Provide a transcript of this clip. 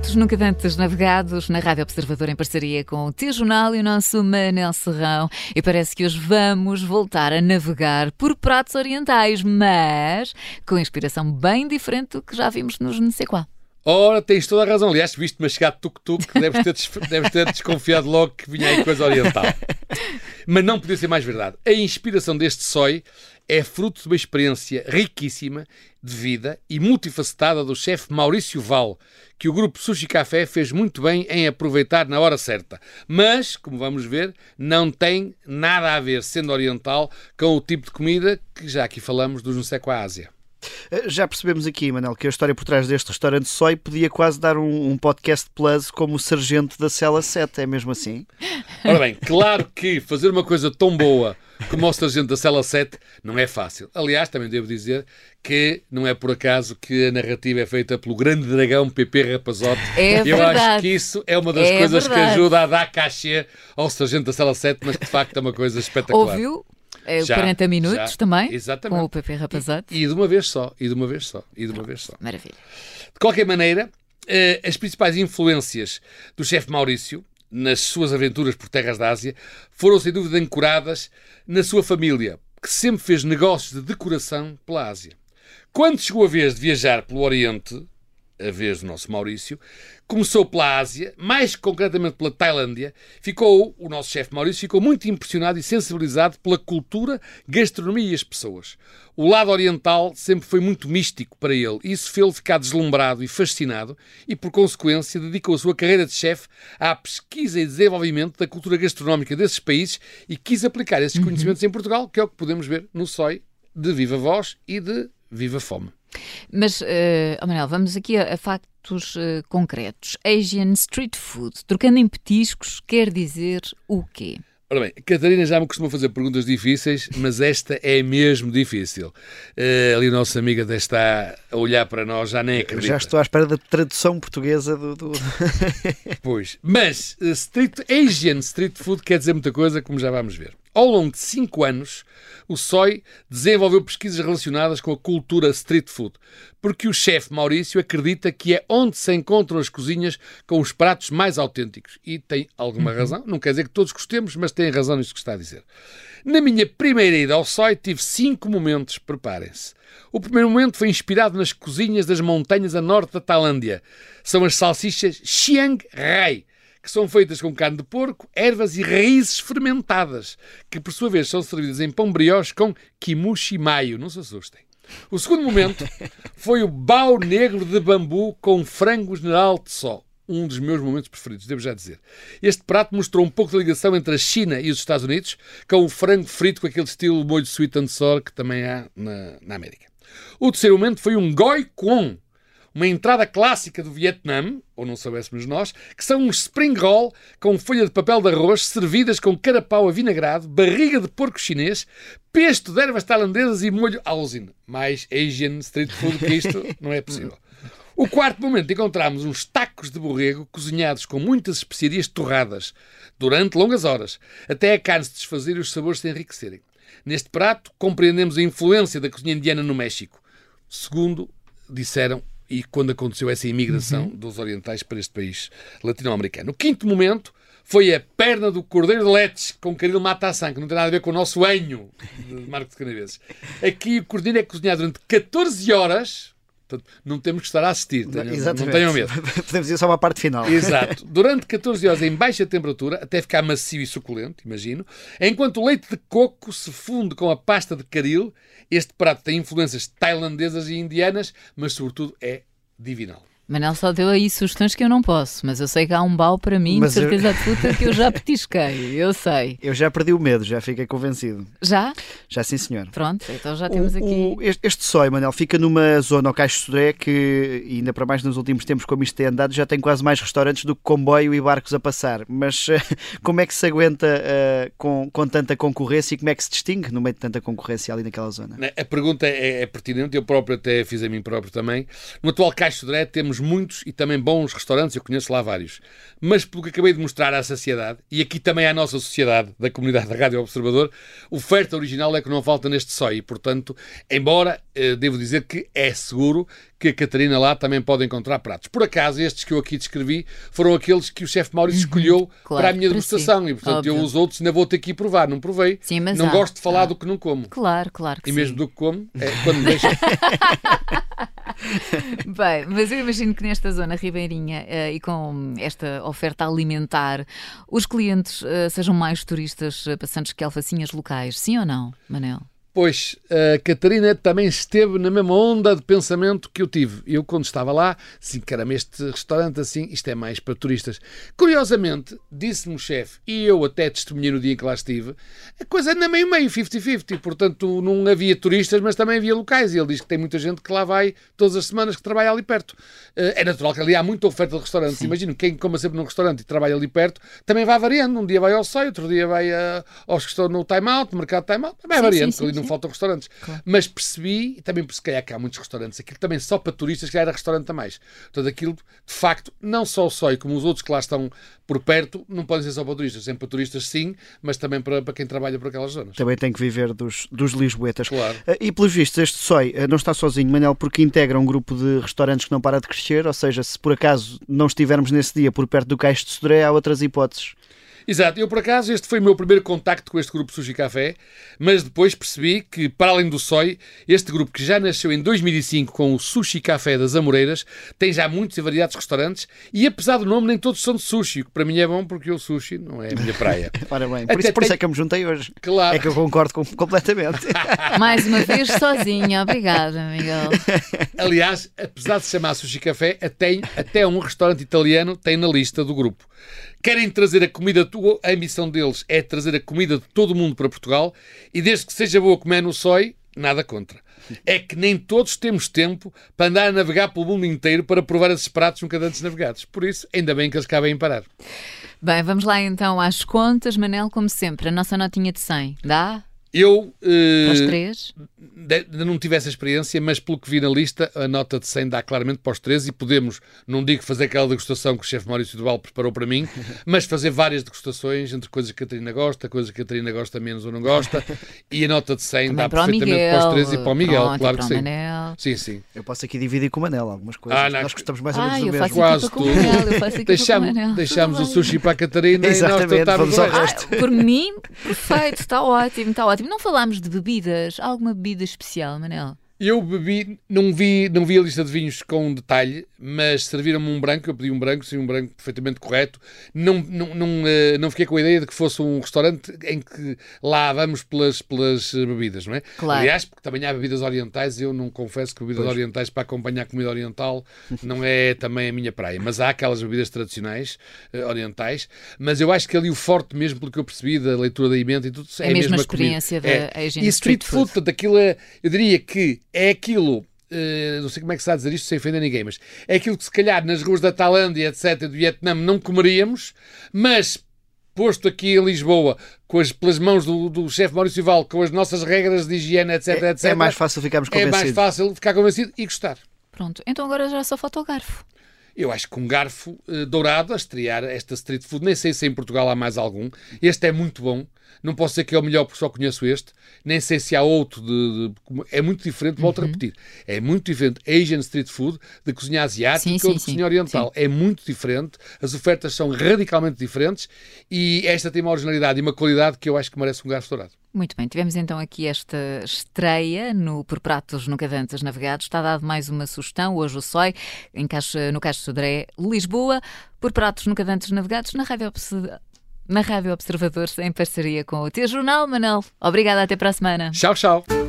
pratos nunca antes navegados na Rádio Observador em parceria com o Tio Jornal e o nosso Manel Serrão. E parece que hoje vamos voltar a navegar por pratos orientais, mas com inspiração bem diferente do que já vimos nos não sei qual. Ora, tens toda a razão. Aliás, viste-me a chegar tuk-tuk, deves ter, deves ter desconfiado logo que vinha aí coisa oriental. Mas não podia ser mais verdade. A inspiração deste sói é fruto de uma experiência riquíssima de vida e multifacetada do chefe Maurício Val, que o grupo Sushi Café fez muito bem em aproveitar na hora certa. Mas, como vamos ver, não tem nada a ver, sendo oriental, com o tipo de comida que já aqui falamos dos Nseco à Ásia. Eh, já percebemos aqui, Manel, que a história por trás deste restaurante Soy podia quase dar um, um, podcast plus como o Sargento da Cela 7, é mesmo assim? Ora bem, claro que fazer uma coisa tão boa como o Sargento da Cela 7 não é fácil. Aliás, também devo dizer que não é por acaso que a narrativa é feita pelo grande dragão PP Rapazote. É Eu verdade. acho que isso é uma das É coisas verdade. que ajuda a dar cachê ao Sargento da Cela 7, mas que de facto é uma coisa espetacular. Ouviu? É, Já, 40 minutos já. também, Exatamente. com o PP Rapazote. E de uma vez só, e de uma vez só, e de uma vez só. Maravilha. De qualquer maneira, eh, as principais influências do chefe Maurício nas suas aventuras por terras da Ásia foram sem dúvida ancoradas na sua família, que sempre fez negócios de decoração pela Ásia. Quando chegou a vez de viajar pelo Oriente, a vez do nosso Maurício, começou pela Ásia, mais concretamente pela Tailândia, ficou, o nosso chefe Maurício ficou muito impressionado e sensibilizado pela cultura, gastronomia e as pessoas. O lado oriental sempre foi muito místico para ele, e isso fez-lo ficar deslumbrado e fascinado, e por consequência dedicou a sua carreira de chefe à pesquisa e desenvolvimento da cultura gastronómica desses países e quis aplicar esses conhecimentos em Portugal, que é o que podemos ver no SOI de Viva Voz e de Viva Fome. Mas, eh, oh Manel, vamos aqui a, a factos eh, concretos. Asian Street Food, trocando em petiscos, quer dizer o quê? Ora bem, a Catarina já me costuma fazer perguntas difíceis, mas esta é mesmo difícil. Eh, ali a nossa amiga até está a olhar para nós, já nem acredita. Já estou à espera da tradução portuguesa do. do... Pois. Mas eh, street, Asian Street Food quer dizer muita coisa, como já vamos ver. Ao longo de cinco anos, o SOI desenvolveu pesquisas relacionadas com a cultura street food, porque o chefe Maurício acredita que é onde se encontram as cozinhas com os pratos mais autênticos. E tem alguma razão, não quer dizer que todos gostemos, mas tem razão nisto que está a dizer. Na minha primeira ida ao SOI tive cinco momentos, preparem-se. O primeiro momento foi inspirado nas cozinhas das montanhas a norte da Tailândia. São as salsichas Chiang Rai, que são feitas com carne de porco, ervas e raízes fermentadas, que por sua vez são servidas em pão brioche com kimushi mayo. Não se assustem. O segundo momento foi o bao negro de bambu com frango general de sol. Um dos meus momentos preferidos, devo já dizer. Este prato mostrou um pouco da ligação entre a China e os Estados Unidos, com o frango frito com aquele estilo molho sweet and sour que também há na, na América. O terceiro momento foi um goi kwon, uma entrada clássica do Vietnã, ou não soubéssemos nós, que são uns spring roll com folha de papel de arroz servidas com carapau avinagrado, barriga de porco chinês, pesto de ervas tailandesas e molho Ausin. Mais Asian street food que isto não é possível. O quarto momento encontramos uns tacos de borrego cozinhados com muitas especiarias torradas durante longas horas, até a carne se desfazer e os sabores se enriquecerem. Neste prato compreendemos a influência da cozinha indiana no México, segundo disseram e quando aconteceu essa imigração dos orientais para este país latino-americano. O quinto momento foi a perna do cordeiro de letes com caril matação, que não tem nada a ver com o nosso anho de Marco de Canaveses. Aqui o cordeiro é cozinhado durante 14 horas, portanto, não temos que estar a assistir, tenham- não Exatamente. tenham medo. Podemos dizer só uma parte final. Exato. Durante 14 horas em baixa temperatura, até ficar macio e suculento, imagino, enquanto o leite de coco se funde com a pasta de caril, este prato tem influências tailandesas e indianas, mas sobretudo é divinal. Manel só deu aí sugestões que eu não posso, mas eu sei que há um bal para mim, Mas de eu- certeza absoluta, que eu já petisquei, eu sei. Eu já perdi o medo, já fiquei convencido. Já? Já sim, senhor. Pronto, então já temos O- aqui. o- este, este Manel, fica numa zona ao Caixo de Sodré que, e ainda para mais nos últimos tempos, como isto tem andado, já tem quase mais restaurantes do que comboio e barcos a passar. Mas eh, como é que se aguenta eh, com, com tanta concorrência e como é que se distingue no meio de tanta concorrência ali naquela zona? A pergunta é, é pertinente, eu próprio até fiz a mim próprio também. No atual Caixo de Dré temos muitos e também bons restaurantes, eu conheço lá vários. Mas pelo que acabei de mostrar à sociedade, e aqui também à nossa sociedade, da comunidade da Rádio Observador, oferta original é que não falta neste sói. E, portanto, embora eh, devo dizer que é seguro que a Catarina lá também pode encontrar pratos. Por acaso, estes que eu aqui descrevi foram aqueles que o chefe Maurício uhum, escolheu claro, para a minha degustação. Si. E, portanto, Óbvio. eu os outros ainda vou ter que ir provar. Não provei. Sim, mas não há, gosto de falar há. do que não como. Claro, claro que E sim. mesmo do que como, é quando me deixa. Bem, mas eu imagino que nesta zona ribeirinha uh, e com esta oferta alimentar, os clientes uh, sejam mais turistas uh, passantes que alfacinhas locais, sim ou não, Manel? Pois, a Catarina também esteve na mesma onda de pensamento que eu tive. Eu, quando estava lá, assim, caramba, este restaurante assim, isto é mais para turistas. Curiosamente, disse-me o chefe, e eu até testemunhei no dia em que lá estive, a coisa anda meio-meio, 50-50. Portanto, não havia turistas, mas também havia locais. E ele diz que tem muita gente que lá vai todas as semanas, que trabalha ali perto. É natural que ali há muita oferta de restaurantes. Imagino, quem coma sempre num restaurante e trabalha ali perto, também vai variando. Um dia vai ao Sei, outro dia vai a, aos que estão no Time Out, no mercado Time Out, vai Sim, variando, sim, não faltam restaurantes. Claro. Mas percebi, e também se calhar que há muitos restaurantes, aquilo também só para turistas, que era restaurante a mais. Portanto, aquilo, de facto, não só o Soi, como os outros que lá estão por perto, não podem ser só para turistas. Sempre para turistas, sim, mas também para, para quem trabalha por aquelas zonas. Também tem que viver dos, dos lisboetas. Claro. Uh, E pelos vistos, este SOI uh, não está sozinho, Manel, porque integra um grupo de restaurantes que não para de crescer, ou seja, se por acaso não estivermos nesse dia por perto do Caixo de Sodré, há outras hipóteses. Exato, eu por acaso este foi o meu primeiro contacto com este grupo Sushi Café, mas depois percebi que, para além do SOI, este grupo que já nasceu em 2005 com o Sushi Café das Amoreiras, tem já muitos e variados restaurantes e, apesar do nome, nem todos são de sushi, o que para mim é bom porque o sushi não é a minha praia. Ora bem, por, Até isso, por isso tem- é que eu me juntei hoje. Claro. É que eu concordo com, completamente. Mais uma vez sozinha, obrigada, Miguel. Aliás, apesar de se chamar Sushi Café, até, até um restaurante italiano tem na lista do grupo. Querem trazer a comida, tua- a missão deles é trazer a comida de todo o mundo para Portugal e desde que seja boa comer no SOI, nada contra. É que nem todos temos tempo para andar a navegar pelo mundo inteiro para provar esses pratos nunca antes navegados. Por isso, ainda bem que eles cabem em parar. Bem, vamos lá então às contas. Manel, como sempre, a nossa notinha de 100. Dá? Eu Para os três? de- ainda não tive essa experiência, mas pelo que vi na lista, a nota de 100 dá claramente para os 13 e podemos, não digo fazer aquela degustação que o chefe Maurício Duval preparou para mim, mas fazer várias degustações entre coisas que a Catarina gosta, coisas que a Catarina gosta menos ou não gosta, e a nota de 100 Também dá para perfeitamente Miguel. para os 13 e para o Miguel, Pronto, claro que para o sim. Manel. Sim, sim. Eu posso aqui dividir com o Manel algumas coisas. Ah, não. Nós gostamos mais ou menos Ah, do eu mesmo. faço Quase equipa com o tudo. Manel, eu faço equipa com o Deixamos, Manel. deixamos o sushi para a Catarina e nós vamos o resto. Ah, por mim, perfeito, está ótimo, está ótimo. Não falámos de bebidas. Alguma bebida especial, Manel? Eu bebi, não vi, não vi a lista de vinhos com detalhe, mas serviram-me um branco, eu pedi um branco, sim, um branco perfeitamente correto. Não, não, não, eh, não fiquei com a ideia de que fosse um restaurante em que lá vamos pelas, pelas eh, bebidas, não é? Claro. Aliás, porque também há bebidas orientais, eu não confesso que bebidas Pois. orientais para acompanhar comida oriental não é também a minha praia, mas há aquelas bebidas tradicionais eh, orientais, mas eu acho que ali o forte mesmo, pelo que eu percebi da leitura da emenda e tudo, É é, a mesmo comida. experiência da É. Asian E Street street Food. food, portanto, aquilo é, eu diria que é aquilo, eh, não sei como é que se está a dizer isto sem ofender ninguém, mas é aquilo que se calhar nas ruas da Tailândia, etc., do Vietnã, não comeríamos, mas posto aqui em Lisboa, com as, pelas mãos do, do chefe Maurício Val, com as nossas regras de higiene, etc., É, etc., é mais fácil ficarmos é mais convencidos. fácil ficar convencido e gostar. Pronto, então agora já só falta o garfo. Eu acho que um garfo eh, dourado a estrear esta street food, nem sei se em Portugal há mais algum. Este é muito bom. Não posso dizer que é o melhor porque só conheço este. Nem sei se há outro. De, de- é muito diferente, volto Uhum. a repetir. É muito diferente Asian street food de cozinha asiática Sim, ou sim, de sim. cozinha oriental. É muito diferente. As ofertas são radicalmente diferentes e esta tem uma originalidade e uma qualidade que eu acho que merece um garfo dourado. Muito bem, tivemos então aqui esta estreia no Por Pratos Nunca Dantes Navegados. Está dado mais uma sugestão, hoje o SOI, em Caixa, no Caixa de Sodré, Lisboa, Por Pratos Nunca Dantes Navegados, na Rádio, na Rádio Observadores, em parceria com o T-Jornal. Manel, obrigada, até para a semana. Tchau, tchau.